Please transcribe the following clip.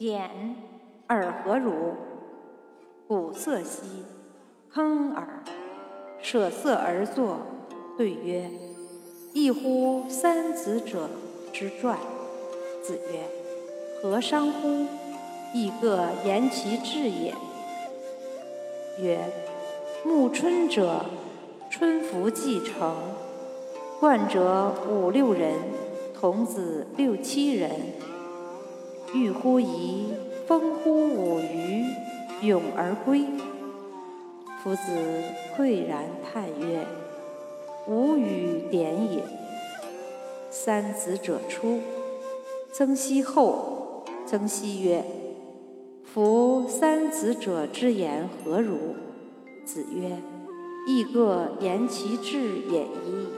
点尔何如？鼓瑟兮，坑耳。舍色而坐，对曰：“异乎三子者之传。”子曰：“何伤乎？亦各言其志也。”曰：“暮春者，春服既成，冠者五六人，童子六七人。欲乎沂，风乎舞雩，咏而归。”夫子喟然叹曰：“吾与点也。”三子者出，曾皙后。曾皙曰：“夫三子者之言何如？”子曰：“亦各言其志也已矣。”